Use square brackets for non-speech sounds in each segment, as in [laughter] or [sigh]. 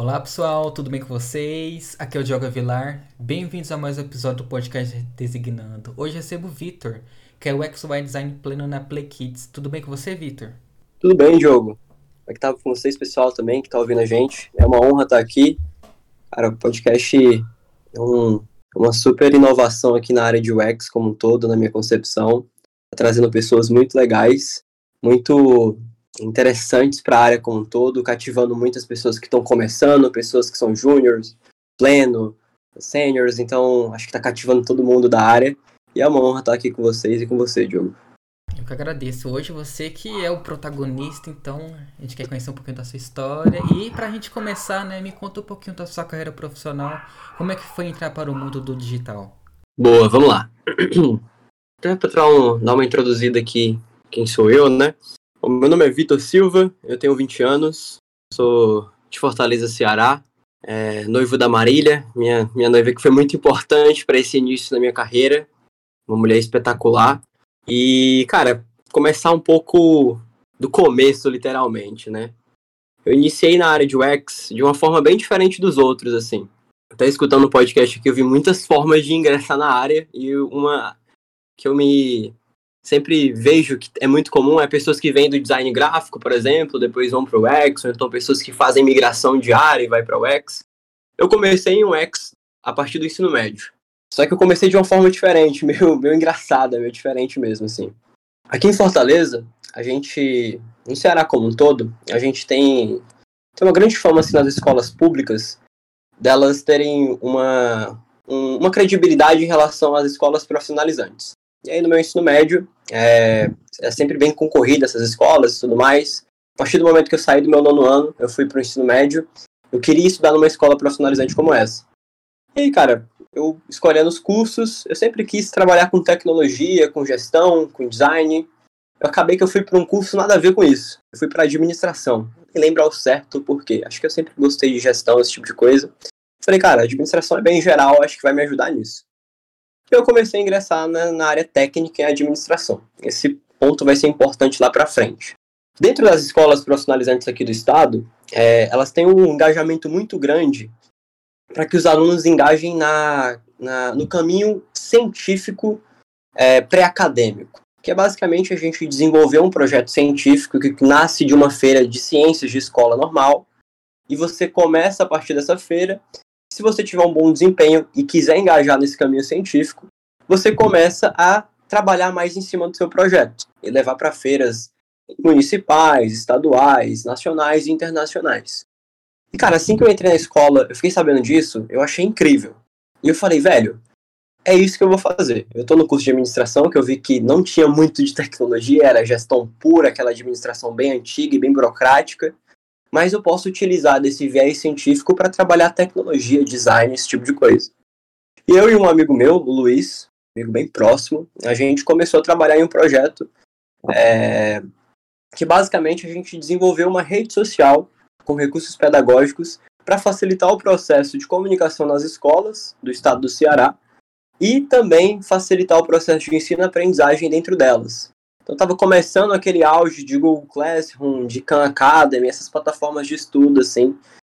Olá pessoal, tudo bem com vocês? Aqui é o Diogo Vilar. Bem-vindos a mais um episódio do podcast Designando. Hoje recebo o Vitor, que é o XY Design Pleno na Play Kids. Tudo bem com você, Vitor? Tudo bem, Diogo. É que tá com vocês, pessoal, também, que tá ouvindo a gente? É uma honra estar aqui. Cara, o podcast é um, uma super inovação aqui na área de UX como um todo, na minha concepção. Tá trazendo pessoas muito legais, muito interessantes para a área como um todo, cativando muitas pessoas que estão começando, pessoas que são júniors, pleno, seniors, então acho que está cativando todo mundo da área. E é uma honra estar aqui com vocês e com você, Diogo. Eu que agradeço. Hoje você que é o protagonista, então a gente quer conhecer um pouquinho da sua história. E para a gente começar, né, me conta um pouquinho da sua carreira profissional. Como é que foi entrar para o mundo do digital? Boa, vamos lá. [clears throat] Então, para dar uma introduzida aqui, quem sou eu, né? O meu nome é Vitor Silva, eu tenho 20 anos, sou de Fortaleza, Ceará, é, noivo da Marília, minha, minha noiva que foi muito importante para esse início da minha carreira, uma mulher espetacular. E, cara, começar um pouco do começo, literalmente, né? Eu iniciei na área de UX de uma forma bem diferente dos outros, assim. Até escutando o podcast aqui, eu vi muitas formas de ingressar na área e uma que eu me sempre vejo que é muito comum é pessoas que vêm do design gráfico, por exemplo, depois vão para o UX, ou então pessoas que fazem migração diária e vai para o UX. Eu comecei em UX a partir do ensino médio. Só que eu comecei de uma forma diferente, [laughs] meio, meio engraçada, meio diferente mesmo, assim. Aqui em Fortaleza, a gente, no Ceará como um todo, a gente tem, tem uma grande fama assim, nas escolas públicas delas terem uma, um, uma credibilidade em relação às escolas profissionalizantes. E aí no meu ensino médio, é, é sempre bem concorrida essas escolas e tudo mais. A partir do momento que eu saí do meu nono ano, eu fui para o ensino médio, eu queria estudar numa escola profissionalizante como essa. E aí, cara, eu escolhendo os cursos, eu sempre quis trabalhar com tecnologia, com gestão, com design. Eu acabei que eu fui para um curso nada a ver com isso. Eu fui para administração. Me lembro ao certo por quê. Acho que eu sempre gostei de gestão, esse tipo de coisa. Falei, cara, administração é bem geral, acho que vai me ajudar nisso eu comecei a ingressar na, na área técnica e administração. Esse ponto vai ser importante lá para frente. Dentro das escolas profissionalizantes aqui do estado, é, elas têm um engajamento muito grande para que os alunos engajem na, na no caminho científico é, pré-acadêmico, que é basicamente a gente desenvolver um projeto científico que nasce de uma feira de ciências de escola normal, e você começa a partir dessa feira se você tiver um bom desempenho e quiser engajar nesse caminho científico, você começa a trabalhar mais em cima do seu projeto e levar para feiras municipais, estaduais, nacionais e internacionais. E cara, assim que eu entrei na escola, eu fiquei sabendo disso, eu achei incrível. E eu falei, velho, é isso que eu vou fazer. Eu tô no curso de administração, que eu vi que não tinha muito de tecnologia, era gestão pura, aquela administração bem antiga e bem burocrática mas eu posso utilizar desse viés científico para trabalhar tecnologia, design, esse tipo de coisa. E eu e um amigo meu, o Luiz, amigo bem próximo, a gente começou a trabalhar em um projeto é, que basicamente a gente desenvolveu uma rede social com recursos pedagógicos para facilitar o processo de comunicação nas escolas do estado do Ceará e também facilitar o processo de ensino-aprendizagem dentro delas. Então estava começando aquele auge de Google Classroom, de Khan Academy, essas plataformas de estudo, assim,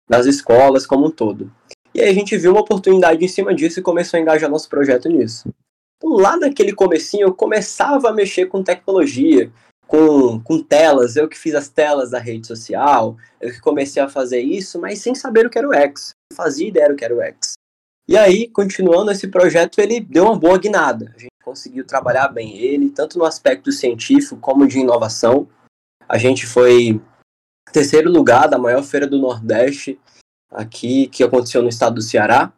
das escolas como um todo. E aí a gente viu uma oportunidade em cima disso e começou a engajar nosso projeto nisso. Então, lá naquele comecinho, eu começava a mexer com tecnologia, com, com telas, eu que fiz as telas da rede social, eu que comecei a fazer isso, mas sem saber o que era o X. Não fazia ideia do que era o X. E aí, continuando esse projeto, ele deu uma boa guinada. A gente conseguiu trabalhar bem ele, tanto no aspecto científico como de inovação. A gente foi terceiro lugar da maior feira do Nordeste aqui, que aconteceu no estado do Ceará.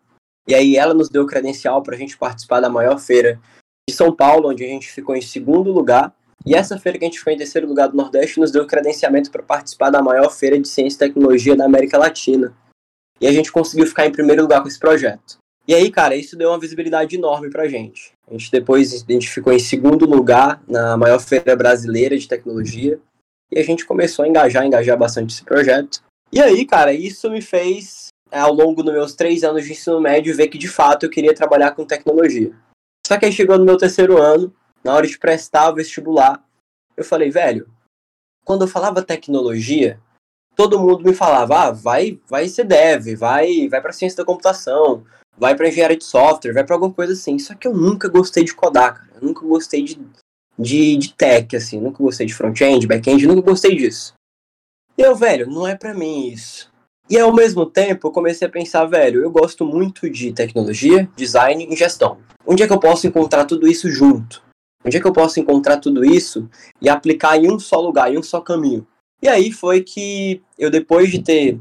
E aí ela nos deu credencial para a gente participar da maior feira de São Paulo, onde a gente ficou em segundo lugar. E essa feira que a gente ficou em terceiro lugar do Nordeste nos deu credenciamento para participar da maior feira de ciência e tecnologia da América Latina. E a gente conseguiu ficar em primeiro lugar com esse projeto. E aí, cara, isso deu uma visibilidade enorme pra gente. A gente depois a gente ficou em segundo lugar na maior feira brasileira de tecnologia. E a gente começou a engajar, engajar bastante esse projeto. E aí, cara, isso me fez, ao longo dos meus três anos de ensino médio, ver que de fato eu queria trabalhar com tecnologia. Só que aí chegou no meu terceiro ano, na hora de prestar o vestibular, eu falei, velho, quando eu falava tecnologia, todo mundo me falava, ah, vai, vai ser dev, vai, vai para ciência da computação, vai para engenharia de software, vai para alguma coisa assim. Só que eu nunca gostei de codar, cara. Eu nunca gostei de, de, de tech, assim. Nunca gostei de front-end, back-end, nunca gostei disso. E eu, velho, não é para mim isso. E ao mesmo tempo, eu comecei a pensar, velho, eu gosto muito de tecnologia, design e gestão. Onde é que eu posso encontrar tudo isso junto? Onde é que eu posso encontrar tudo isso e aplicar em um só lugar, em um só caminho? E aí foi que eu, depois de ter,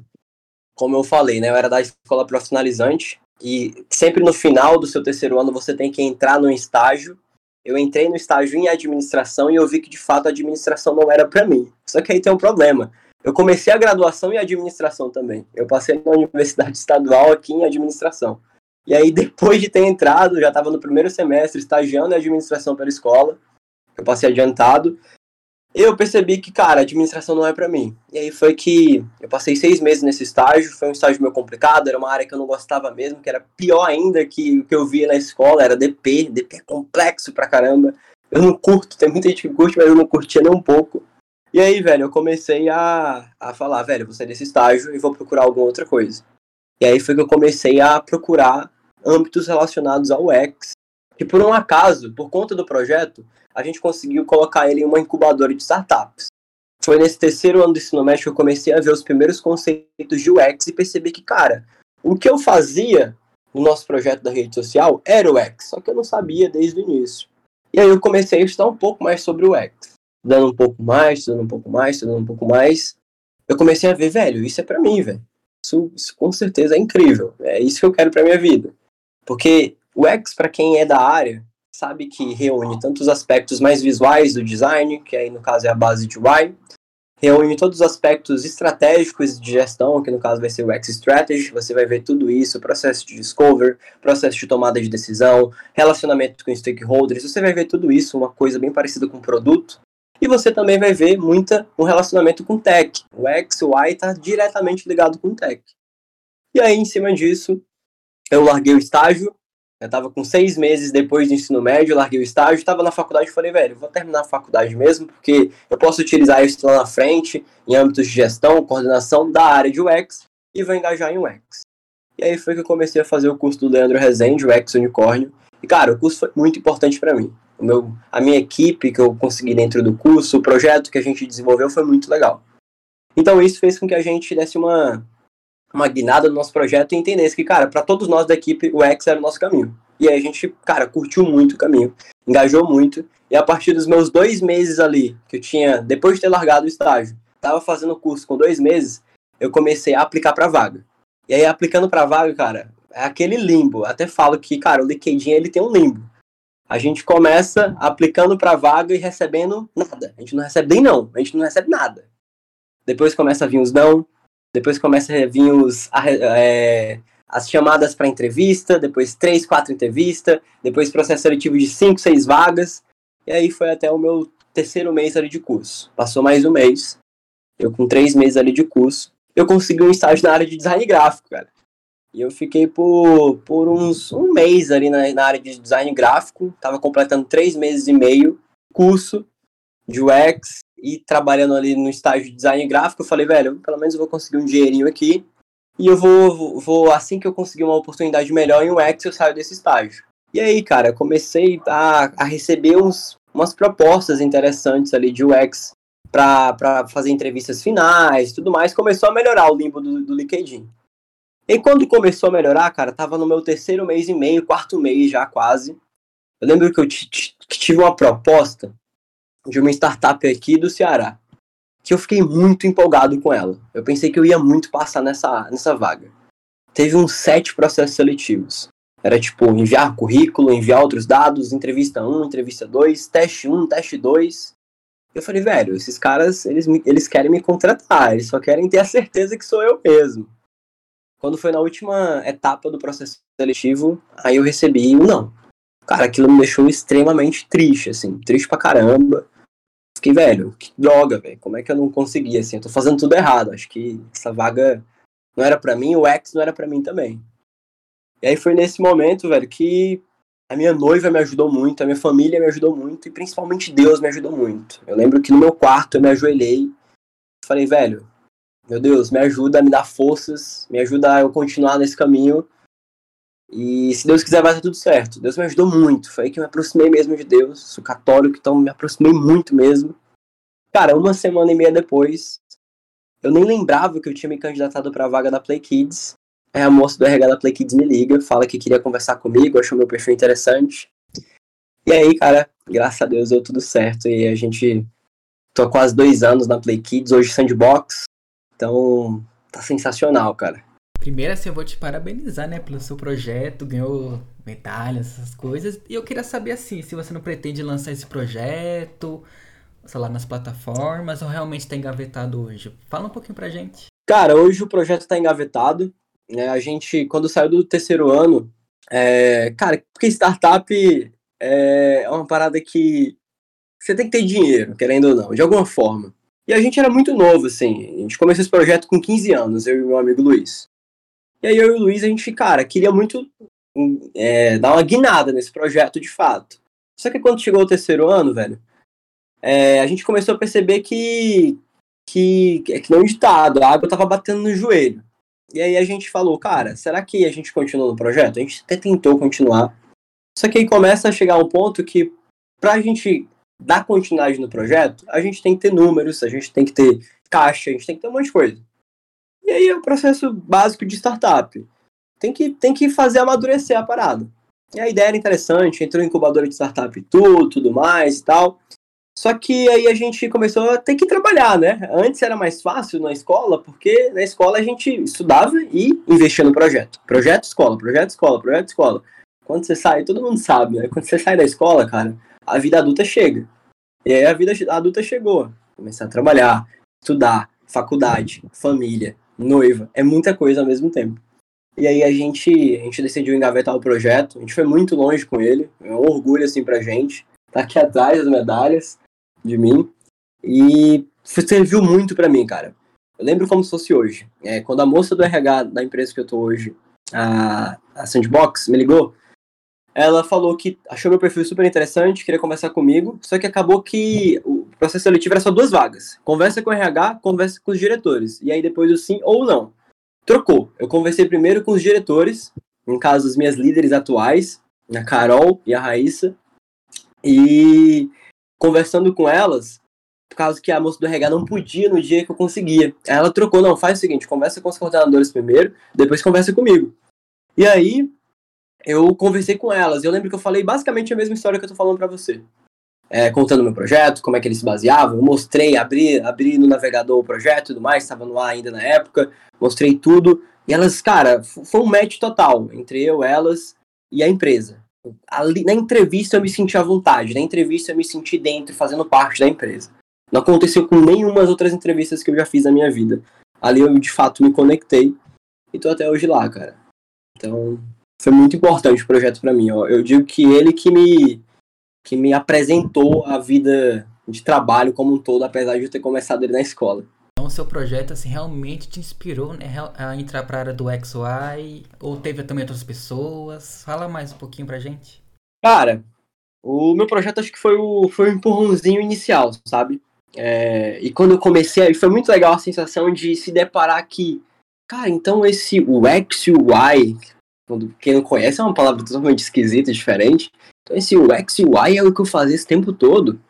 como eu falei, né, eu era da escola profissionalizante, e sempre no final do seu terceiro ano você tem que entrar no estágio. Eu entrei no estágio em administração e eu vi que de fato a administração não era para mim. Só que aí tem um problema. Eu comecei a graduação em administração também. Eu passei na universidade estadual aqui em administração. E aí, [laughs] depois de ter entrado, já estava no primeiro semestre estagiando em administração pela escola. Eu passei adiantado eu percebi que, cara, administração não é para mim. E aí foi que eu passei seis meses nesse estágio, foi um estágio meio complicado, era uma área que eu não gostava mesmo, que era pior ainda que o que eu via na escola, era DP, DP é complexo pra caramba. Eu não curto, tem muita gente que curte, mas eu não curtia nem um pouco. E aí, velho, eu comecei a, a falar, velho, vou sair desse estágio e vou procurar alguma outra coisa. E aí foi que eu comecei a procurar âmbitos relacionados ao UX. E por um acaso, por conta do projeto, a gente conseguiu colocar ele em uma incubadora de startups. Foi nesse terceiro ano do ensino médio que eu comecei a ver os primeiros conceitos de UX e percebi que, cara, o que eu fazia no nosso projeto da rede social era o UX, só que eu não sabia desde o início. E aí eu comecei a estudar um pouco mais sobre o UX. Dando um pouco mais, estudando um pouco mais, estudando um pouco mais. Eu comecei a ver, velho, isso é para mim, velho. Isso, isso, com certeza é incrível. É isso que eu quero para minha vida. Porque o UX, para quem é da área, sabe que reúne tanto os aspectos mais visuais do design, que aí no caso é a base de UI, reúne todos os aspectos estratégicos de gestão, que no caso vai ser o X Strategy, você vai ver tudo isso, processo de discover, processo de tomada de decisão, relacionamento com stakeholders, você vai ver tudo isso, uma coisa bem parecida com produto, e você também vai ver muita um relacionamento com tech. O X, o Y está diretamente ligado com tech. E aí, em cima disso, eu larguei o estágio, eu tava com seis meses depois do ensino médio, larguei o estágio, estava na faculdade e falei, velho, vou terminar a faculdade mesmo, porque eu posso utilizar isso lá na frente, em âmbitos de gestão, coordenação da área de UX, e vou engajar em UX. E aí foi que eu comecei a fazer o curso do Leandro Rezende, UX Unicórnio, e cara, o curso foi muito importante para mim. O meu, a minha equipe que eu consegui dentro do curso, o projeto que a gente desenvolveu foi muito legal. Então isso fez com que a gente desse uma, uma guinada no nosso projeto e entendesse que, cara, para todos nós da equipe, o X era o nosso caminho. E aí a gente, cara, curtiu muito o caminho, engajou muito. E a partir dos meus dois meses ali, que eu tinha, depois de ter largado o estágio, tava fazendo o curso com dois meses, eu comecei a aplicar para vaga. E aí, aplicando para vaga, cara, é aquele limbo. Até falo que, cara, o LinkedIn ele tem um limbo. A gente começa aplicando para vaga e recebendo nada. A gente não recebe nem não, a gente não recebe nada. Depois começa a vir os não, depois começa a vir os, é, as chamadas para entrevista, depois três, quatro entrevistas, depois processo seletivo de cinco, seis vagas. E aí foi até o meu terceiro mês ali de curso. Passou mais um mês. Eu com três meses ali de curso, eu consegui um estágio na área de design gráfico, cara. E eu fiquei por, por uns um mês ali na, na área de design gráfico. Tava completando três meses e meio curso de UX e trabalhando ali no estágio de design gráfico, eu falei, velho, pelo menos eu vou conseguir um dinheirinho aqui e eu vou, vou assim que eu conseguir uma oportunidade melhor em UX, eu saio desse estágio. E aí, cara, comecei a, a receber uns, umas propostas interessantes ali de UX para fazer entrevistas finais tudo mais. Começou a melhorar o limbo do, do LinkedIn. E quando começou a melhorar, cara, tava no meu terceiro mês e meio, quarto mês já quase. Eu lembro que eu tive uma proposta de uma startup aqui do Ceará, que eu fiquei muito empolgado com ela. Eu pensei que eu ia muito passar nessa, nessa vaga. Teve uns sete processos seletivos. Era tipo enviar currículo, enviar outros dados, entrevista 1, entrevista 2, teste 1, teste 2. Eu falei, velho, esses caras, eles, eles querem me contratar, eles só querem ter a certeza que sou eu mesmo. Quando foi na última etapa do processo seletivo, aí eu recebi um não. Cara, aquilo me deixou extremamente triste, assim, triste pra caramba fiquei, velho, que droga, velho. Como é que eu não consegui, assim? Eu tô fazendo tudo errado. Acho que essa vaga não era para mim, o X não era para mim também. E aí foi nesse momento, velho, que a minha noiva me ajudou muito, a minha família me ajudou muito e principalmente Deus me ajudou muito. Eu lembro que no meu quarto eu me ajoelhei falei, velho, meu Deus, me ajuda a me dar forças, me ajuda a eu continuar nesse caminho. E se Deus quiser, vai dar tudo certo. Deus me ajudou muito. Foi aí que eu me aproximei mesmo de Deus. Sou católico, então me aproximei muito mesmo. Cara, uma semana e meia depois, eu nem lembrava que eu tinha me candidatado para a vaga da Play Kids. Aí a moça do RH da Play Kids me liga, fala que queria conversar comigo, achou meu perfil interessante. E aí, cara, graças a Deus deu tudo certo. E a gente tô há quase dois anos na Play Kids, hoje Sandbox. Então, tá sensacional, cara. Primeiro, assim, eu vou te parabenizar, né, pelo seu projeto, ganhou medalhas, essas coisas. E eu queria saber, assim, se você não pretende lançar esse projeto, sei lá, nas plataformas, ou realmente tá engavetado hoje. Fala um pouquinho pra gente. Cara, hoje o projeto tá engavetado. Né? A gente, quando saiu do terceiro ano, é... cara, porque startup é uma parada que você tem que ter dinheiro, querendo ou não, de alguma forma. E a gente era muito novo, assim. A gente começou esse projeto com 15 anos, eu e meu amigo Luiz. E aí eu e o Luiz, a gente, cara, queria muito é, dar uma guinada nesse projeto de fato. Só que quando chegou o terceiro ano, velho, é, a gente começou a perceber que, que, é que não ditado, a água tava batendo no joelho. E aí a gente falou, cara, será que a gente continua no projeto? A gente até tentou continuar. Só que aí começa a chegar um ponto que, pra gente dar continuidade no projeto, a gente tem que ter números, a gente tem que ter caixa, a gente tem que ter um monte de coisa. E aí é o processo básico de startup. Tem que, tem que fazer amadurecer a parada. E a ideia era interessante, entrou em incubadora de startup tudo, tudo mais e tal. Só que aí a gente começou a ter que trabalhar, né? Antes era mais fácil na escola, porque na escola a gente estudava e investia no projeto. Projeto escola, projeto escola, projeto escola. Quando você sai, todo mundo sabe, né? Quando você sai da escola, cara, a vida adulta chega. E aí a vida adulta chegou. Começar a trabalhar, estudar, faculdade, família, noiva. É muita coisa ao mesmo tempo. E aí a gente, a gente decidiu engavetar o projeto. A gente foi muito longe com ele. É um orgulho, assim, pra gente. Tá aqui atrás as medalhas de mim. E serviu muito para mim, cara. Eu lembro como se fosse hoje. É, quando a moça do RH da empresa que eu tô hoje, a, a Sandbox, me ligou, ela falou que achou meu perfil super interessante, queria conversar comigo, só que acabou que processo seletivo era só duas vagas. Conversa com o RH, conversa com os diretores. E aí depois o sim ou não. Trocou. Eu conversei primeiro com os diretores, no caso as minhas líderes atuais, a Carol e a Raíssa. E conversando com elas, por causa que a moça do RH não podia no dia que eu conseguia. Aí ela trocou, não, faz o seguinte, conversa com os coordenadores primeiro, depois conversa comigo. E aí, eu conversei com elas. Eu lembro que eu falei basicamente a mesma história que eu tô falando para você. É, contando meu projeto, como é que ele se baseava. Eu mostrei, abri, abri no navegador o projeto e tudo mais, estava no ar ainda na época. Mostrei tudo. E elas, cara, foi um match total entre eu, elas e a empresa. Ali, na entrevista eu me senti à vontade. Na entrevista eu me senti dentro, fazendo parte da empresa. Não aconteceu com nenhuma outras entrevistas que eu já fiz na minha vida. Ali eu de fato me conectei e tô até hoje lá, cara. Então, foi muito importante o projeto para mim. Ó. Eu digo que ele que me que me apresentou a vida de trabalho como um todo, apesar de eu ter começado ele na escola. Então, o seu projeto assim realmente te inspirou né, a entrar para a área do XY ou teve também outras pessoas? Fala mais um pouquinho pra gente. Cara, o meu projeto acho que foi o foi um empurrãozinho inicial, sabe? É, e quando eu comecei, foi muito legal a sensação de se deparar que, cara, então esse o X e o Y, quando, quem não conhece é uma palavra totalmente esquisita, diferente. Então esse UX e UI é o que eu fazia esse tempo todo.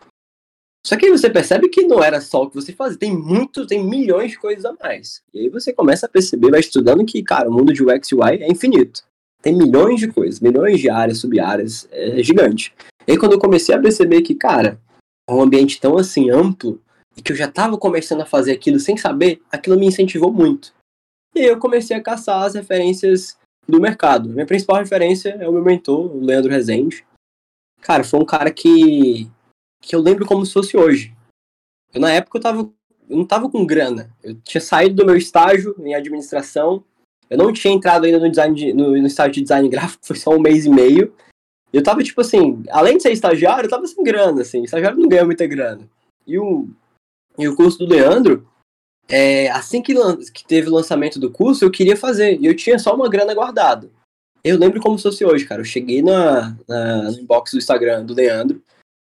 Só que aí você percebe que não era só o que você fazia, tem muito, tem milhões de coisas a mais. E aí você começa a perceber, vai estudando que, cara, o mundo de UX e UI é infinito. Tem milhões de coisas, milhões de áreas, sub-áreas, é gigante. E aí quando eu comecei a perceber que, cara, é um ambiente tão assim amplo, e que eu já estava começando a fazer aquilo sem saber, aquilo me incentivou muito. E aí eu comecei a caçar as referências do mercado. Minha principal referência é o meu mentor, o Leandro Rezende. Cara, foi um cara que, que eu lembro como se fosse hoje. Eu, na época eu, tava, eu não tava com grana. Eu tinha saído do meu estágio em administração. Eu não tinha entrado ainda no, design de, no, no estágio de design gráfico, [laughs] foi só um mês e meio. Eu tava, tipo assim, além de ser estagiário, eu tava sem grana, assim. Estagiário não ganha muita grana. E o, e o curso do Leandro, é, assim que, que teve o lançamento do curso, eu queria fazer. E eu tinha só uma grana guardada. Eu lembro como se fosse hoje, cara. Eu cheguei na, na, no inbox do Instagram do Leandro.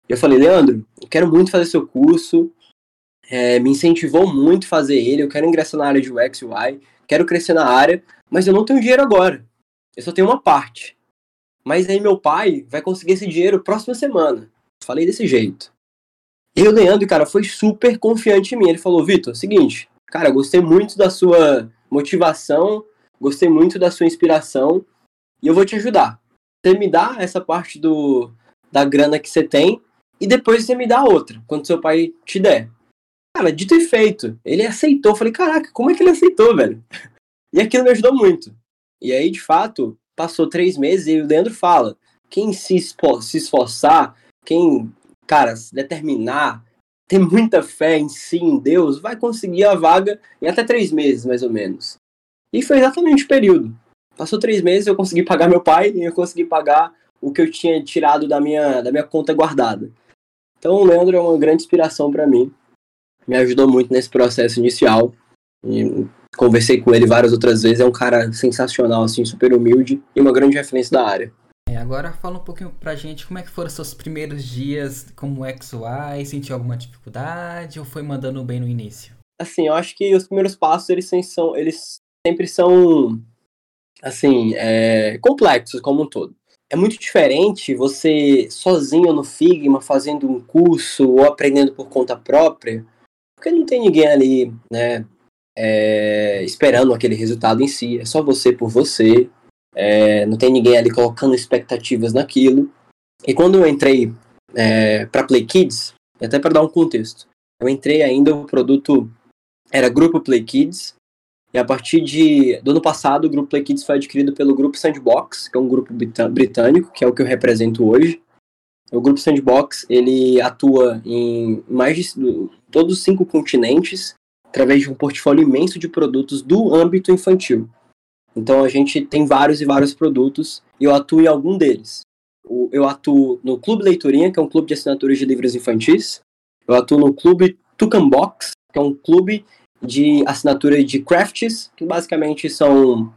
E eu falei, Leandro, eu quero muito fazer seu curso. é, me incentivou muito fazer ele. Eu quero ingressar na área de UX e UI, quero crescer na área, mas eu não tenho dinheiro agora. Eu só tenho uma parte. Mas aí meu pai vai conseguir esse dinheiro próxima semana. Falei desse jeito. E o Leandro, cara, foi super confiante em mim. Ele falou: Vitor, seguinte, cara, gostei muito da sua motivação, gostei muito da sua inspiração e eu vou te ajudar. Você me dá essa parte do, da grana que você tem e depois você me dá outra, quando seu pai te der. Cara, dito e feito. Ele aceitou. Falei, caraca, como é que ele aceitou, velho? [laughs] E aquilo me ajudou muito. E aí, de fato, passou três meses e o Leandro fala: quem se, se esforçar, quem, cara, se determinar, ter muita fé em si, em Deus, vai conseguir a vaga em até três meses, mais ou menos. E foi exatamente o período. Passou três meses, eu consegui pagar meu pai e eu consegui pagar o que eu tinha tirado da minha, da minha conta guardada. Então o Leandro é uma grande inspiração para mim. Me ajudou muito nesse processo inicial. E conversei com ele várias outras vezes. É um cara sensacional, assim, super humilde e uma grande referência da área. É, agora fala um pouquinho pra gente como é que foram seus primeiros dias como XY, sentiu alguma dificuldade ou foi mandando bem no início? Assim, eu acho que os primeiros passos, eles, são, eles sempre são, assim, é, complexos como um todo. É muito diferente você sozinho no Figma, fazendo um curso ou aprendendo por conta própria, porque não tem ninguém ali, né, é, esperando aquele resultado em si. É só você por você, é, não tem ninguém ali colocando expectativas naquilo. E quando eu entrei é, para Play Kids, até para dar um contexto, eu entrei ainda o produto era Grupo Play Kids, e a partir de, do ano passado, o Grupo Play Kids foi adquirido pelo Grupo Sandbox, que é um grupo britânico, que é o que eu represento hoje. O Grupo Sandbox, ele atua em mais de todos os cinco continentes, através de um portfólio imenso de produtos do âmbito infantil. Então a gente tem vários e vários produtos, e eu atuo em algum deles. Eu atuo no Clube Leiturinha, que é um clube de assinaturas de livros infantis. Eu atuo no Clube Tucan Box, que é um clube de assinatura de crafts, que basicamente são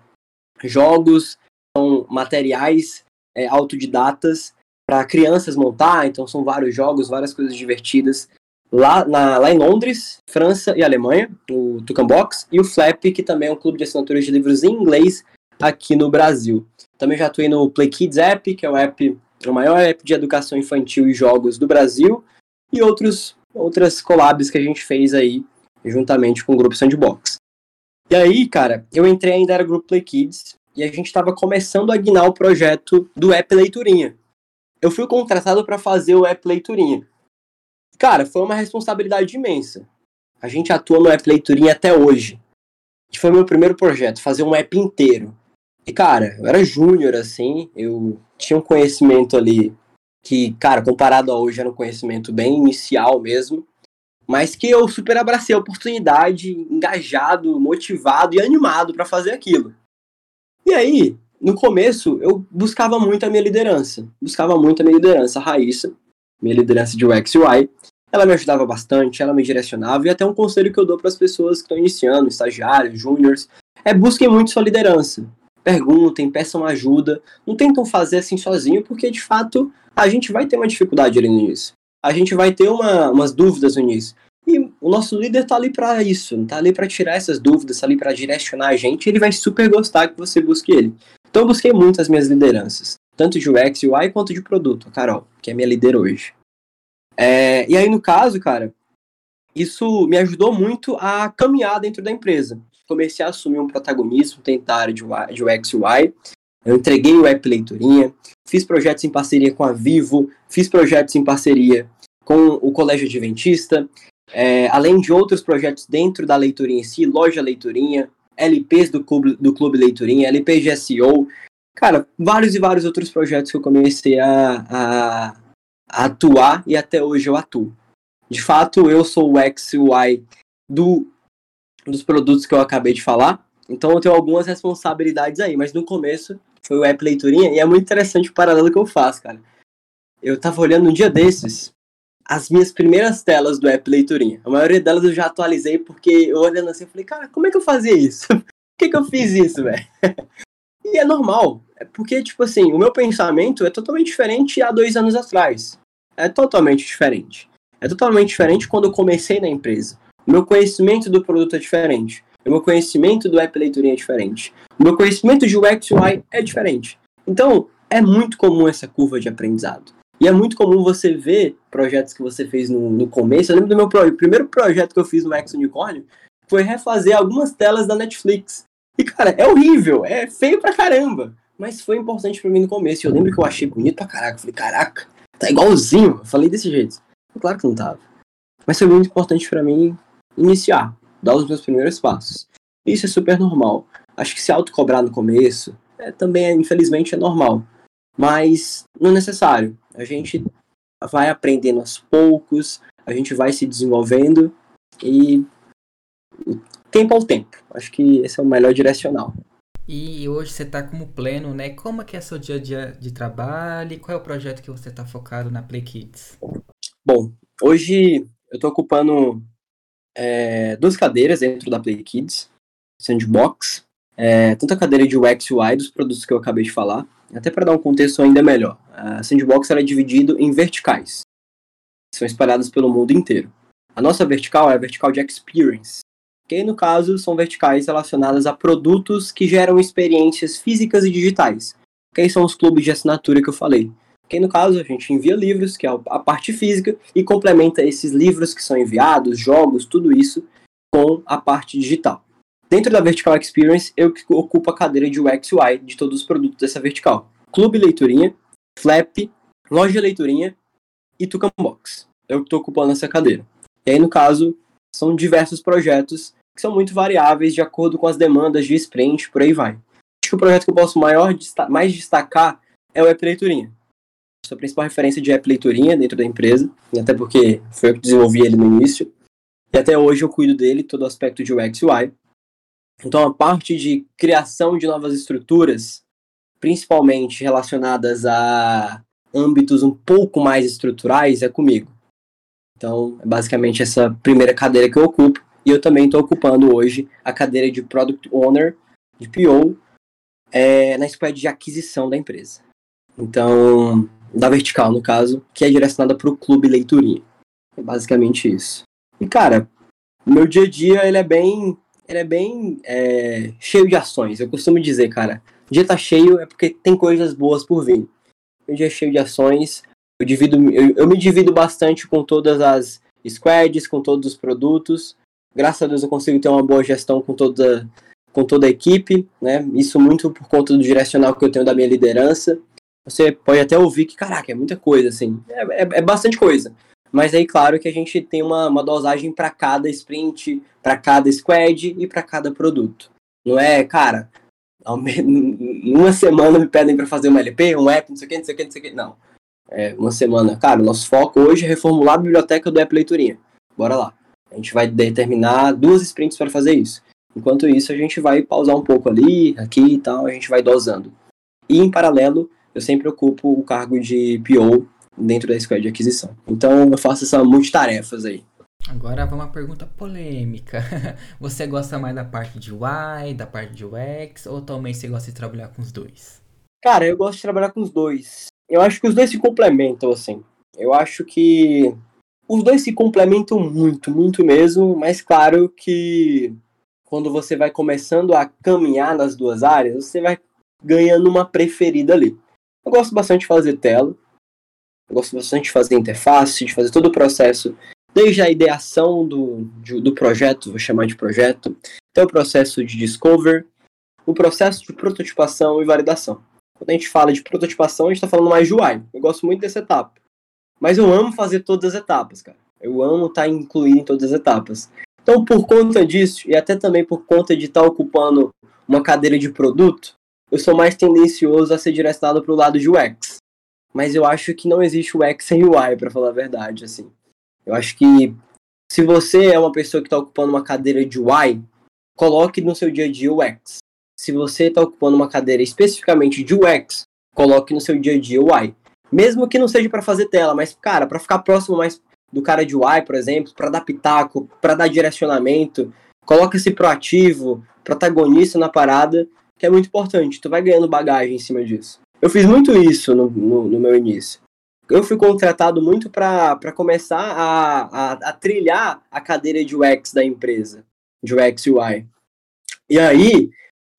jogos, são materiais é, autodidatas para crianças montar, então são vários jogos, várias coisas divertidas. Lá, na, lá em Londres, França e Alemanha, o Tucan Box, e o Flap, que também é um clube de assinaturas de livros em inglês aqui no Brasil. Também já atuei no Play Kids App, que é o app, o maior app de educação infantil e jogos do Brasil, e outros outras collabs que a gente fez aí juntamente com o grupo Sandbox. E aí, cara, eu entrei ainda era grupo Play Kids e a gente estava começando a guinar o projeto do app Leiturinha. Eu fui contratado para fazer o app Leiturinha. Cara, foi uma responsabilidade imensa. A gente atua no app Leiturinha até hoje. Que foi meu primeiro projeto, fazer um app inteiro. E, cara, eu era júnior, assim, eu tinha um conhecimento ali que, cara, comparado a hoje, era um conhecimento bem inicial mesmo mas que eu super abracei a oportunidade, engajado, motivado e animado para fazer aquilo. E aí, no começo, eu buscava muito a minha liderança, buscava muito a minha liderança, a Raíssa, minha liderança de UX UI. Ela me ajudava bastante, ela me direcionava, e até um conselho que eu dou para as pessoas que estão iniciando, estagiários, júniores, é busquem muito sua liderança. Perguntem, peçam ajuda, não tentam fazer assim sozinho, porque de fato a gente vai ter uma dificuldade ali no início a gente vai ter uma, umas dúvidas no início. E o nosso líder tá ali para isso, tá ali para tirar essas dúvidas, tá ali para direcionar a gente, e ele vai super gostar que você busque ele. Então eu busquei muito as minhas lideranças, tanto de UX e UI quanto de produto, a Carol, que é minha líder hoje. É, e aí no caso, cara, isso me ajudou muito a caminhar dentro da empresa. Comecei a assumir um protagonismo, tentar de UX e UI, eu entreguei o app Leiturinha, fiz projetos em parceria com a Vivo, fiz projetos em parceria com o Colégio Adventista, é, além de outros projetos dentro da Leiturinha em si, Loja Leiturinha, LPs do Clube, do Clube Leiturinha, LP de SEO, cara, vários e vários outros projetos que eu comecei a, a, a atuar e até hoje eu atuo. De fato, eu sou o XY do, dos produtos que eu acabei de falar, então eu tenho algumas responsabilidades aí, mas no começo foi o app Leiturinha, e é muito interessante o paralelo que eu faço, cara. Eu tava olhando um dia desses as minhas primeiras telas do app Leiturinha. A maioria delas eu já atualizei porque eu olhando assim, eu falei, cara, como é que eu fazia isso? [laughs] Por que, que eu fiz isso, velho? [laughs] e é normal. É porque, tipo assim, o meu pensamento é totalmente diferente há dois anos atrás. É totalmente diferente. é totalmente diferente quando eu comecei na empresa. O meu conhecimento do produto é diferente. O meu conhecimento do app leiturinha é diferente. O meu conhecimento de UX UI é diferente. Então, é muito comum essa curva de aprendizado. E é muito comum você ver projetos que você fez no, no começo. Eu lembro do meu pro, primeiro projeto que eu fiz no X Unicorn foi refazer algumas telas da Netflix. E, cara, é horrível, é feio pra caramba. Mas foi importante para mim no começo. Eu lembro que eu achei bonito pra caraca. Eu falei, caraca, tá igualzinho. Eu falei desse jeito. Claro que não tava. Mas foi muito importante para mim iniciar, dar os meus primeiros passos. Isso é super normal. Acho que se autocobrar no começo é, também, é, infelizmente, é normal. Mas não é necessário. A gente vai aprendendo aos poucos, a gente vai se desenvolvendo e tempo ao tempo. Acho que esse é o melhor direcional. E hoje você está como pleno, né? Como é que é seu dia a dia de trabalho e qual é o projeto que você está focado na Play Kids? Bom, hoje eu estou ocupando é, duas cadeiras dentro da Play Kids, Sandbox, é, tanto a cadeira de UX UI dos produtos que eu acabei de falar, até para dar um contexto ainda melhor. A Sandbox é dividido em verticais, que são espalhadas pelo mundo inteiro. A nossa vertical é a vertical de Experience, que no caso são verticais relacionadas a produtos que geram experiências físicas e digitais, que aí são os clubes de assinatura que eu falei. Que no caso a gente envia livros, que é a parte física, e complementa esses livros que são enviados, jogos, tudo isso, com a parte digital. Dentro da Vertical Experience, eu ocupo a cadeira de UX UI de todos os produtos dessa vertical. Clube Leiturinha, Flap, Loja Leiturinha e Tucambox. Eu que estou ocupando essa cadeira. E aí, no caso, são diversos projetos que são muito variáveis de acordo com as demandas de sprint, por aí vai. Acho que o projeto que eu posso maior, mais destacar é o App Leiturinha. A principal referência de App Leiturinha dentro da empresa, até porque foi eu que desenvolvi ele no início. E até hoje eu cuido dele, todo o aspecto de UX UI. Então a parte de criação de novas estruturas, principalmente relacionadas a âmbitos um pouco mais estruturais, é comigo. Então, é basicamente essa primeira cadeira que eu ocupo. E eu também estou ocupando hoje a cadeira de Product Owner, de PO, é, na squad de aquisição da empresa. Então, da vertical, no caso, que é direcionada para o clube leiturinha. É basicamente isso. E, cara, meu dia a dia, ele é bem, ele é bem é, cheio de ações. Eu costumo dizer, cara, o dia tá cheio é porque tem coisas boas por vir. O dia é cheio de ações, eu, divido, eu, eu me divido bastante com todas as squads, com todos os produtos. Graças a Deus eu consigo ter uma boa gestão com toda, com toda a equipe, né? Isso muito por conta do direcional que eu tenho da minha liderança. Você pode até ouvir que, caraca, é muita coisa, assim. É, é, é bastante coisa. Mas aí, claro que a gente tem uma, uma dosagem para cada sprint, para cada squad e para cada produto. Não é, cara, [laughs] uma semana me pedem para fazer um LP, um app, não sei o que, não sei o que, não sei o que. Não é, uma semana. Cara, o nosso foco hoje é reformular a biblioteca do App Leiturinha. Bora lá. A gente vai determinar duas sprints para fazer isso. Enquanto isso, a gente vai pausar um pouco ali, aqui e tal, a gente vai dosando. E em paralelo, eu sempre ocupo o cargo de PO dentro da squad de aquisição. Então eu faço essa multitarefas aí. Agora vamos uma pergunta polêmica. [laughs] Você gosta mais da parte de UI, da parte de UX, ou também você gosta de trabalhar com os dois? Cara, eu gosto de trabalhar com os dois. Eu acho que os dois se complementam, assim. Eu acho que os dois se complementam muito, muito mesmo, mas claro que quando você vai começando a caminhar nas duas áreas, você vai ganhando uma preferida ali. Eu gosto bastante de fazer tela, eu gosto bastante de fazer interface, de fazer todo o processo, desde a ideação do, de, do projeto, vou chamar de projeto, até o processo de discover, o processo de prototipação e validação. Quando a gente fala de prototipação, a gente está falando mais de UI. Eu gosto muito dessa etapa. Mas eu amo fazer todas as etapas, cara. Eu amo estar tá incluído em todas as etapas. Então, por conta disso, e até também por conta de estar tá ocupando uma cadeira de produto, eu sou mais tendencioso a ser direcionado para o lado de UX. Mas eu acho que não existe UX sem UI, para falar a verdade, assim. Eu acho que se você é uma pessoa que está ocupando uma cadeira de UI, coloque no seu dia a dia UX se você está ocupando uma cadeira especificamente de UX, coloque no seu dia a dia UI. Mesmo que não seja para fazer tela, mas, cara, para ficar próximo mais do cara de UI, por exemplo, para dar pitaco, para dar direcionamento, coloca esse proativo, protagonista na parada, que é muito importante. Tu vai ganhando bagagem em cima disso. Eu fiz muito isso no, no, no meu início. eu fui contratado muito para começar a, a, a, trilhar a cadeira de UX da empresa, de UX UI. E aí,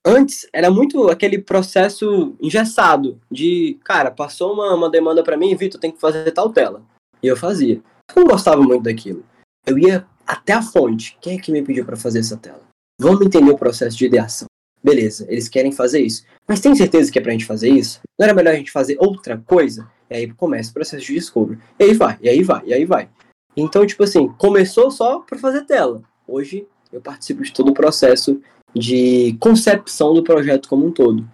antes era muito aquele processo engessado de, cara, passou uma, uma demanda para mim, Vitor, tem que fazer tal tela. E eu fazia. Eu não gostava muito daquilo. Eu ia até a fonte. Quem é que me pediu para fazer essa tela? Vamos entender o processo de ideação. Beleza, eles querem fazer isso. Mas tem certeza que é pra gente fazer isso? Não era melhor a gente fazer outra coisa? E aí começa o processo de discovery. E aí vai, e aí vai, e aí vai. Então, tipo assim, começou só para fazer tela. Hoje eu participo de todo o processo de concepção do projeto como um todo.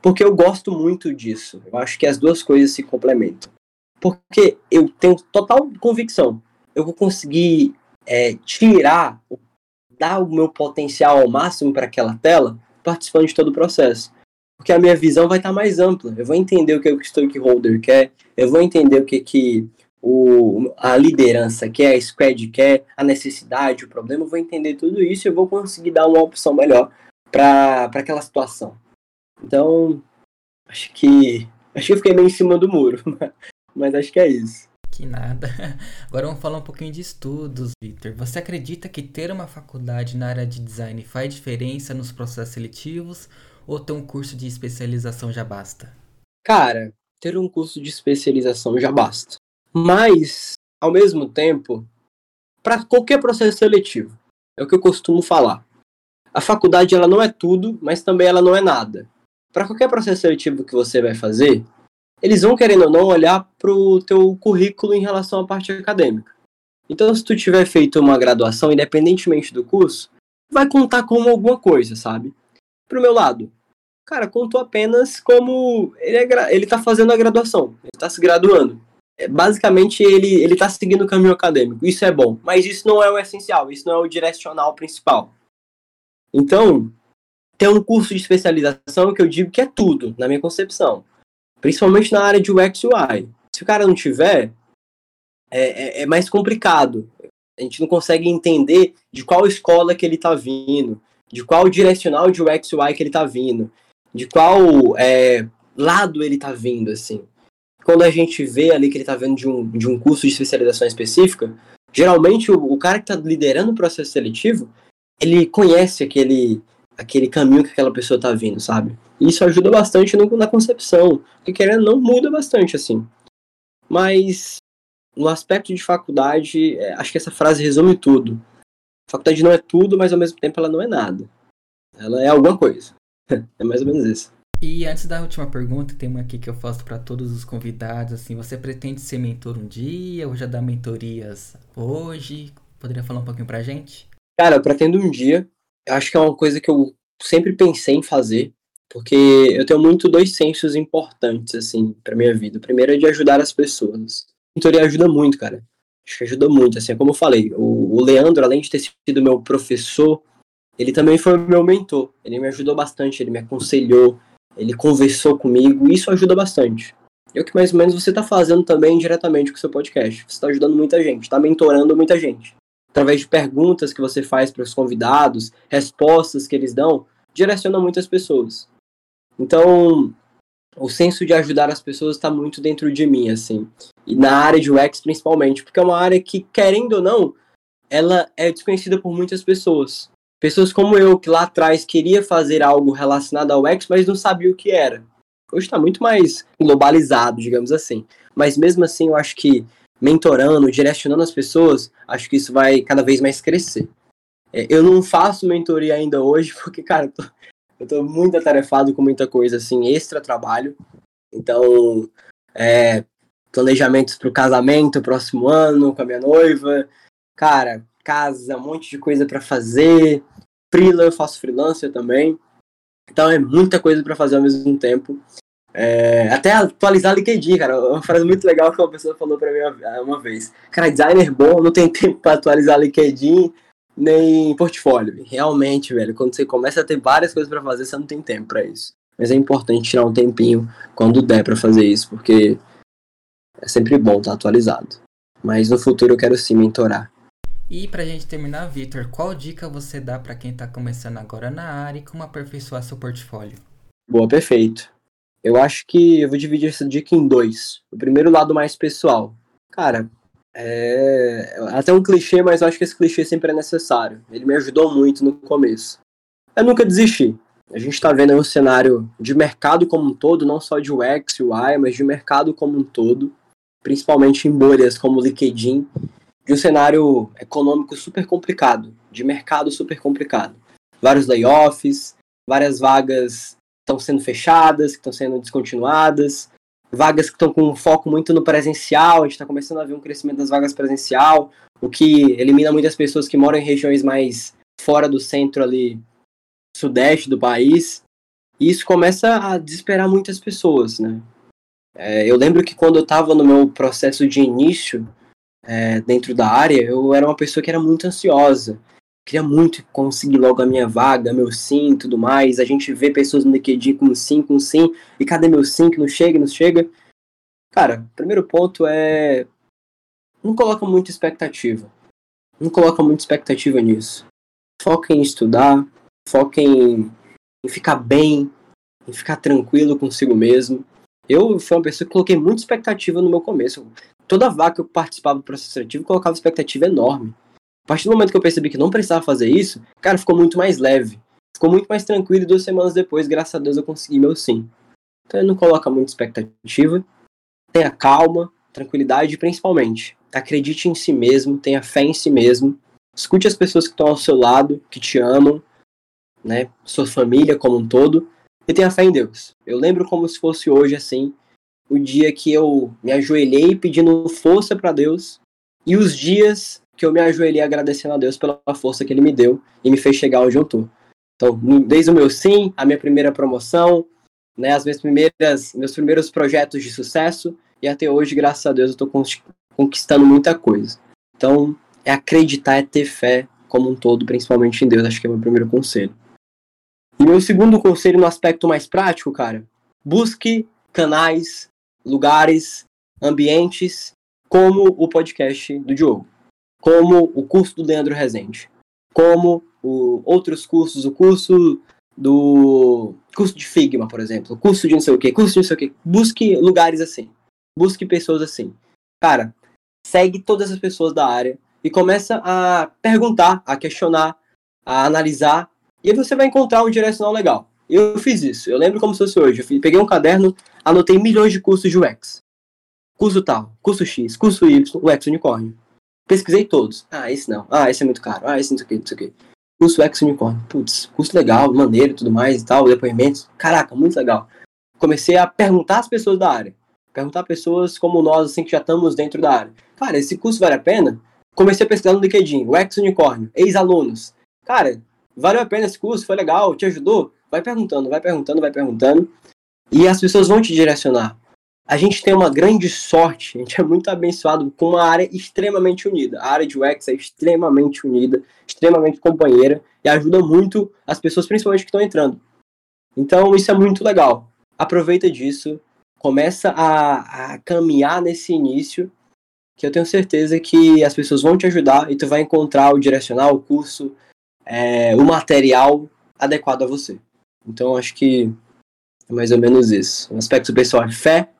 Porque eu gosto muito disso. Eu acho que as duas coisas se complementam. Porque eu tenho total convicção. Eu vou conseguir é, tirar, dar o meu potencial ao máximo para aquela tela participando de todo o processo. Porque a minha visão vai estar mais ampla. Eu vou entender o que o stakeholder quer, eu vou entender o que, que o, a liderança quer, a squad quer, a necessidade, o problema, eu vou entender tudo isso e eu vou conseguir dar uma opção melhor para aquela situação. Então, acho que. Acho que eu fiquei meio em cima do muro, [laughs] mas acho que é isso. Que nada. [laughs] Agora vamos falar um pouquinho de estudos, Victor. Você acredita que ter uma faculdade na área de design faz diferença nos processos seletivos ou ter um curso de especialização já basta? Cara, ter um curso de especialização já basta. Mas, ao mesmo tempo, para qualquer processo seletivo, é o que eu costumo falar. A faculdade ela não é tudo, mas também ela não é nada. Para qualquer processo seletivo que você vai fazer, eles vão, querendo ou não, olhar para o teu currículo em relação à parte acadêmica. Então, se tu tiver feito uma graduação, independentemente do curso, vai contar como alguma coisa, sabe? Pro meu lado, cara, contou apenas como ele, é, ele tá fazendo a graduação, ele tá se graduando. É, basicamente, ele, ele tá seguindo o caminho acadêmico, isso é bom, mas isso não é o essencial, isso não é o direcional principal. Então, tem um curso de especialização que eu digo que é tudo, na minha concepção principalmente na área de UX UI. Se o cara não tiver, é, é, é, mais complicado. A gente não consegue entender de qual escola que ele está vindo, de qual direcional de UX UI que ele está vindo, de qual é, lado ele está vindo, assim. Quando a gente vê ali que ele está vindo de um, de um curso de especialização específica, geralmente o, o cara que está liderando o processo seletivo, ele conhece aquele, aquele caminho que aquela pessoa está vindo, sabe? isso ajuda bastante no, na concepção, que querendo não muda bastante assim. Mas no aspecto de faculdade, é, acho que essa frase resume tudo. faculdade não é tudo, mas ao mesmo tempo ela não é nada. Ela é alguma coisa. [laughs] é mais ou menos isso. E antes da última pergunta, tem uma aqui que eu faço para todos os convidados, assim, você pretende ser mentor um dia ou já dá mentorias hoje? Poderia falar um pouquinho pra gente? Cara, eu pretendo um dia. Acho que é uma coisa que eu sempre pensei em fazer. Porque eu tenho muito dois sensos importantes, assim, pra minha vida. O primeiro é de ajudar as pessoas. A mentoria ajuda muito, cara. Acho que ajuda muito, assim, como eu falei. O, o Leandro, além de ter sido meu professor, ele também foi meu mentor. Ele me ajudou bastante, ele me aconselhou, ele conversou comigo, isso ajuda bastante. É o que mais ou menos você está fazendo também diretamente com o seu podcast. Você está ajudando muita gente, está mentorando muita gente. Através de perguntas que você faz para os convidados, respostas que eles dão, direciona muitas pessoas. Então, o senso de ajudar as pessoas está muito dentro de mim, assim. E na área de UX, principalmente, porque é uma área que, querendo ou não, ela é desconhecida por muitas pessoas. Pessoas como eu, que lá atrás queria fazer algo relacionado ao UX, mas não sabia o que era. Hoje está muito mais globalizado, digamos assim. Mas mesmo assim, eu acho que mentorando, direcionando as pessoas, acho que isso vai cada vez mais crescer. É, eu não faço mentoria ainda hoje, [laughs] porque, cara, eu tô, eu tô muito atarefado com muita coisa, assim, extra trabalho. Então, é, planejamentos pro casamento próximo ano, com a minha noiva. Cara, casa, um monte de coisa para fazer. Freela, eu faço freelancer também. Então é muita coisa para fazer ao mesmo tempo. É, até atualizar LinkedIn, cara. Uma frase muito legal que uma pessoa falou para mim uma vez. Cara, designer bom não tem [laughs] tempo para atualizar LinkedIn nem portfólio. Realmente, velho, quando você começa a ter várias coisas para fazer, você não tem tempo para isso. Mas é importante tirar um tempinho quando der para fazer isso, porque é sempre bom estar tá atualizado. Mas no futuro eu quero sim mentorar. E pra gente terminar, Victor, qual dica você dá para quem tá começando agora na área e como aperfeiçoar seu portfólio? Boa, perfeito. Eu acho que eu vou dividir essa dica em dois. O primeiro lado mais pessoal. Cara, é até um clichê, mas eu acho que esse clichê sempre é necessário. Ele me ajudou muito no começo. Eu nunca desisti. A gente está vendo um cenário de mercado como um todo, não só de UX e UI, mas de mercado como um todo, principalmente em bolhas como o LinkedIn, de um cenário econômico super complicado, de mercado super complicado. Vários layoffs, várias vagas estão sendo fechadas, que estão sendo descontinuadas, vagas que estão com foco muito no presencial, a gente está começando a ver um crescimento das vagas presencial, o que elimina muitas pessoas que moram em regiões mais fora do centro ali, sudeste do país, e isso começa a desesperar muitas pessoas, né? É, eu lembro que quando eu estava no meu processo de início é, dentro da área, eu era uma pessoa que era muito ansiosa, queria muito conseguir logo a minha vaga, meu sim e tudo mais. A gente vê pessoas no LinkedIn com sim, com sim, e cadê meu sim que não chega, não chega? Cara, primeiro ponto é. Não coloca muita expectativa. Não coloca muita expectativa nisso. Foca em estudar, foca em, em ficar bem, em ficar tranquilo consigo mesmo. Eu fui uma pessoa que coloquei muita expectativa no meu começo. Toda vaga que eu participava do processo seletivo colocava expectativa enorme. A partir do momento que eu percebi que não precisava fazer isso, cara, ficou muito mais leve. Ficou muito mais tranquilo e duas semanas depois, graças a Deus, eu consegui meu sim. Então não coloca muita expectativa. Tenha calma, tranquilidade principalmente, acredite em si mesmo, tenha fé em si mesmo. Escute as pessoas que estão ao seu lado, que te amam, né? Sua família como um todo. E tenha fé em Deus. Eu lembro como se fosse hoje assim, o dia que eu me ajoelhei pedindo força para Deus e os dias que eu me ajoelhei agradecendo a Deus pela força que Ele me deu e me fez chegar onde eu tô. Então, desde o meu sim, a minha primeira promoção, né, as minhas primeiras, meus primeiros projetos de sucesso e até hoje, graças a Deus, eu tô conquistando muita coisa. Então, é acreditar, é ter fé como um todo, principalmente em Deus, acho que é o meu primeiro conselho. E meu segundo conselho no aspecto mais prático, cara, busque canais, lugares, ambientes como o podcast do Diogo como o curso do Leandro Rezende, como o, outros cursos, o curso do curso de Figma, por exemplo, curso de não sei o que, curso de não sei o que. Busque lugares assim, busque pessoas assim. Cara, segue todas as pessoas da área e começa a perguntar, a questionar, a analisar, e aí você vai encontrar um direcional legal. Eu fiz isso, eu lembro como se fosse hoje. Eu peguei um caderno, anotei milhões de cursos de UX. Curso tal, curso X, curso Y, UX unicórnio. Pesquisei todos. Ah, esse não. Ah, esse é muito caro. Ah, esse não sei o que, não sei o que. Curso X Unicorn. Putz, curso legal, maneiro tudo mais e tal, depoimentos. Caraca, muito legal. Comecei a perguntar às pessoas da área. Perguntar a pessoas como nós, assim, que já estamos dentro da área. Cara, esse curso vale a pena? Comecei a pesquisar no LinkedIn, o X Unicórnio, ex-alunos. Cara, valeu a pena esse curso? Foi legal? Te ajudou? Vai perguntando, vai perguntando, vai perguntando. E as pessoas vão te direcionar a gente tem uma grande sorte, a gente é muito abençoado com uma área extremamente unida. A área de UX é extremamente unida, extremamente companheira e ajuda muito as pessoas, principalmente que estão entrando. Então isso é muito legal. Aproveita disso, começa a, a caminhar nesse início, que eu tenho certeza que as pessoas vão te ajudar e tu vai encontrar o direcional, o curso, é, o material adequado a você. Então acho que é mais ou menos isso. O aspecto pessoal é fé,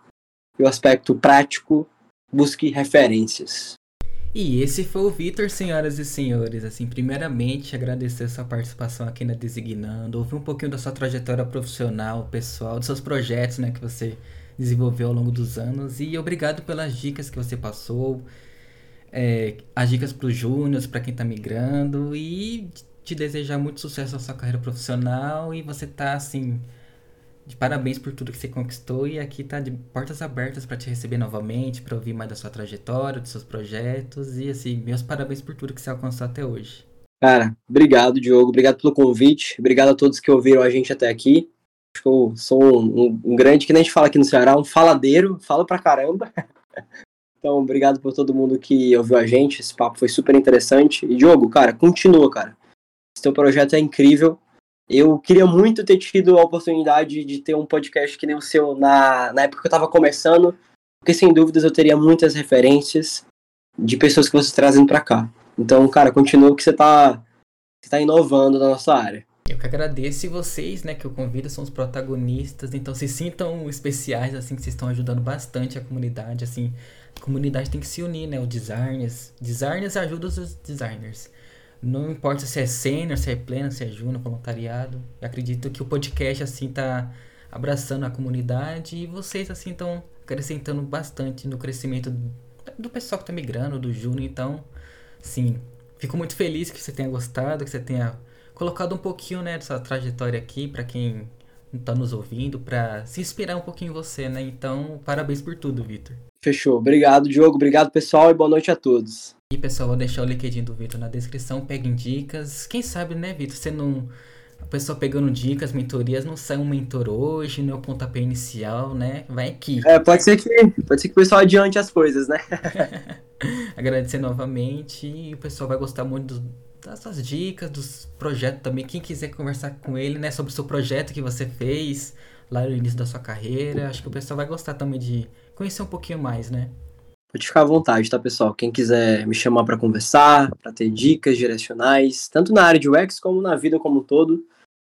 e o aspecto prático, busque referências. E esse foi o Vitor, senhoras e senhores. Assim, primeiramente, agradecer sua participação aqui na Designando, ouvir um pouquinho da sua trajetória profissional, pessoal, dos seus projetos, né, que você desenvolveu ao longo dos anos. E obrigado pelas dicas que você passou, é, as dicas para os júniores, para quem está migrando, e te desejar muito sucesso na sua carreira profissional. E você tá, assim, de parabéns por tudo que você conquistou e aqui tá de portas abertas para te receber novamente, para ouvir mais da sua trajetória, dos seus projetos e assim, meus parabéns por tudo que você alcançou até hoje. Cara, obrigado, Diogo, obrigado pelo convite, obrigado a todos que ouviram a gente até aqui. Acho que eu sou um, um grande, que nem a gente fala aqui no Ceará, um faladeiro, falo pra caramba. [laughs] Então, obrigado por todo mundo que ouviu a gente, esse papo foi super interessante. E Diogo, cara, continua, cara. Teu projeto é incrível eu queria muito ter tido a oportunidade de ter um podcast que nem o seu na, na época que eu estava começando, porque sem dúvidas eu teria muitas referências de pessoas que vocês trazem para cá. Então, cara, continua que você está você tá inovando na nossa área. Eu que agradeço e vocês, né, que eu convido, são os protagonistas, então se sintam especiais, assim, que vocês estão ajudando bastante a comunidade, assim, a comunidade tem que se unir, né, os designers, designers ajudam os designers. Não importa se é sênior, se é pleno, se é júnior, voluntariado. Eu acredito que o podcast, assim, tá abraçando a comunidade e vocês, assim, estão acrescentando bastante no crescimento do pessoal que tá migrando, do júnior, então, sim, fico muito feliz que você tenha gostado, que você tenha colocado um pouquinho, né, dessa trajetória aqui para quem está nos ouvindo, para se inspirar um pouquinho em você, né? Então, parabéns por tudo, Vitor. Fechou. Obrigado, Diogo. Obrigado, pessoal, e boa noite a todos. E, pessoal, vou deixar o LinkedIn do Vitor na descrição. Peguem dicas. Quem sabe, né, Vitor? Você não. A pessoa pegando dicas, mentorias, não sai um mentor hoje, né? O pontapé inicial, né? Vai aqui. É, pode ser que, pode ser que o pessoal adiante as coisas, né? [laughs] Agradecer novamente e o pessoal vai gostar muito do, das suas dicas, dos projetos também. Quem quiser conversar com ele, né, sobre o seu projeto que você fez lá no início da sua carreira, acho que o pessoal vai gostar também de conhecer um pouquinho mais, né? Pode ficar à vontade, tá, pessoal? Quem quiser me chamar para conversar, para ter dicas direcionais, tanto na área de UX como na vida como um todo,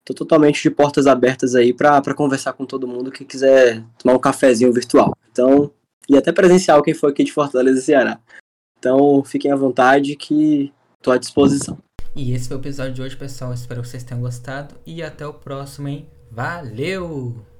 tô totalmente de portas abertas aí para conversar com todo mundo que quiser tomar um cafezinho virtual. Então, e até presencial quem for aqui de Fortaleza, Ceará. Então, fiquem à vontade que Estou à disposição. E esse foi o episódio de hoje, pessoal. Espero que vocês tenham gostado. E até o próximo, hein? Valeu!